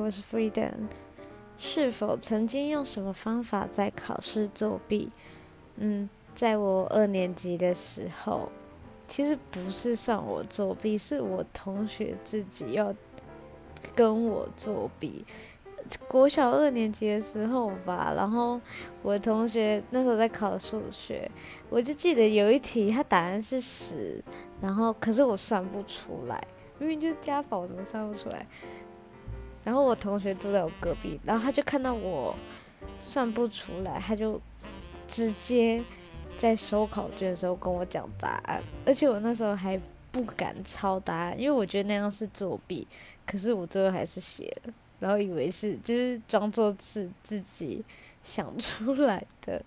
我是 Freedom。是否曾经用什么方法在考试作弊？嗯，在我二年级的时候，其实不是算我作弊，是我同学自己要跟我作弊。国小二年级的时候吧，然后我同学那时候在考数学，我就记得有一题他答案是十，然后可是我算不出来，明明就是加法，我怎么算不出来？然后我同学坐在我隔壁，然后他就看到我算不出来，他就直接在收考卷的时候跟我讲答案，而且我那时候还不敢抄答案，因为我觉得那样是作弊，可是我最后还是写了。然后以为是就是装作是自己想出来的，